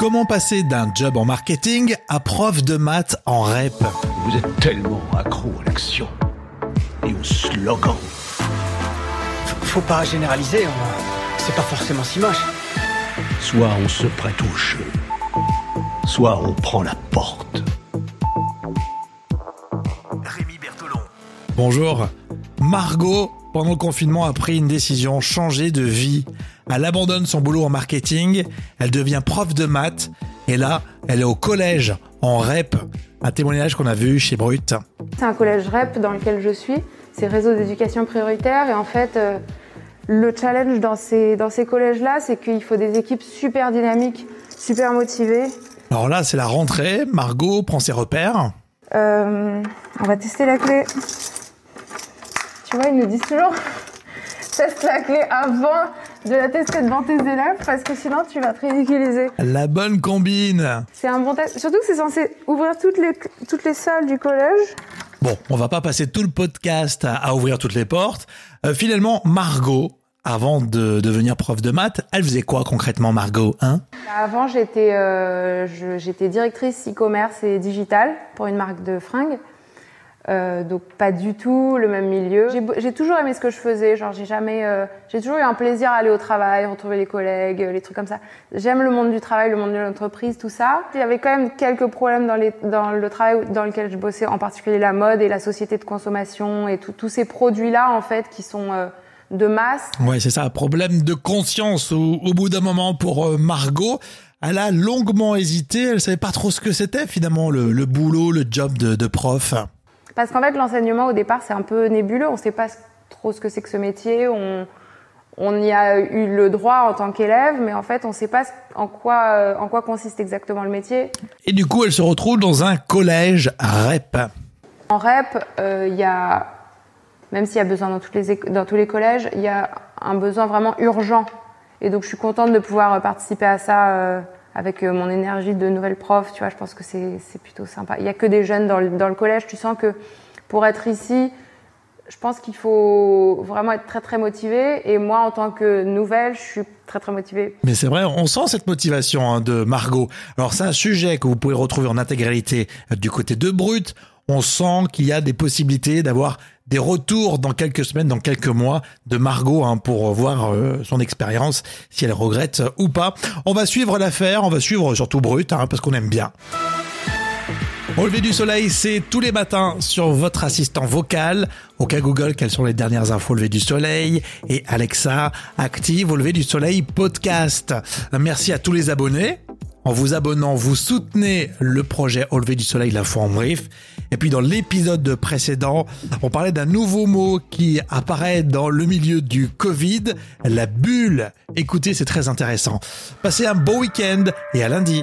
Comment passer d'un job en marketing à prof de maths en rep Vous êtes tellement accro à l'action et au slogan. Faut pas généraliser, on- c'est pas forcément si moche. Soit on se prête au jeu, soit on prend la porte. Rémi Bertolon. Bonjour. Margot, pendant le confinement, a pris une décision, changer de vie. Elle abandonne son boulot en marketing, elle devient prof de maths, et là, elle est au collège, en REP. Un témoignage qu'on a vu chez Brut. C'est un collège REP dans lequel je suis. C'est réseau d'éducation prioritaire. Et en fait, euh, le challenge dans ces, dans ces collèges-là, c'est qu'il faut des équipes super dynamiques, super motivées. Alors là, c'est la rentrée, Margot prend ses repères. Euh, on va tester la clé. Tu vois, ils nous disent toujours teste la clé avant de la tester devant tes élèves parce que sinon tu vas te ridiculiser. La bonne combine. C'est un bon test. Surtout que c'est censé ouvrir toutes les, toutes les salles du collège. Bon, on va pas passer tout le podcast à, à ouvrir toutes les portes. Euh, finalement, Margot, avant de devenir prof de maths, elle faisait quoi concrètement, Margot hein? Avant, j'étais euh, directrice e-commerce et digital pour une marque de fringues. Euh, donc pas du tout le même milieu. J'ai J'ai toujours aimé ce que je faisais. Genre j'ai jamais, euh, j'ai toujours eu un plaisir à aller au travail, retrouver les collègues, euh, les trucs comme ça. J'aime le monde du travail, le monde de l'entreprise, tout ça. Il y avait quand même quelques problèmes dans, les, dans le travail dans lequel je bossais, en particulier la mode et la société de consommation et tous ces produits-là en fait qui sont euh, de masse. Ouais, c'est ça, problème de conscience au, au bout d'un moment pour euh, Margot. Elle a longuement hésité, elle savait pas trop ce que c'était finalement le, le boulot, le job de, de prof. Parce qu'en fait, l'enseignement, au départ, c'est un peu nébuleux. On ne sait pas trop ce que c'est que ce métier. On, on y a eu le droit en tant qu'élève, mais en fait, on ne sait pas en quoi, en quoi consiste exactement le métier. Et du coup, elle se retrouve dans un collège REP. En REP, euh, il y a, même s'il y a besoin dans, toutes les, dans tous les collèges, il y a un besoin vraiment urgent. Et donc, je suis contente de pouvoir participer à ça euh, avec euh, mon énergie de nouvelle prof. Tu vois, je pense que c'est plutôt sympa. Il y a que des jeunes dans le, dans le collège. Tu sens que pour être ici, je pense qu'il faut vraiment être très très motivé. Et moi, en tant que nouvelle, je suis très très motivée. Mais c'est vrai, on sent cette motivation hein, de Margot. Alors c'est un sujet que vous pouvez retrouver en intégralité euh, du côté de Brut. On sent qu'il y a des possibilités d'avoir des retours dans quelques semaines, dans quelques mois de Margot hein, pour voir euh, son expérience, si elle regrette ou pas. On va suivre l'affaire, on va suivre surtout Brut, hein, parce qu'on aime bien. Au lever du soleil, c'est tous les matins sur votre assistant vocal. Au cas Google, quelles sont les dernières infos au lever du soleil? Et Alexa active au lever du soleil podcast. Merci à tous les abonnés. En vous abonnant, vous soutenez le projet Au du soleil, l'info en brief. Et puis dans l'épisode précédent, on parlait d'un nouveau mot qui apparaît dans le milieu du Covid, la bulle. Écoutez, c'est très intéressant. Passez un beau week-end et à lundi.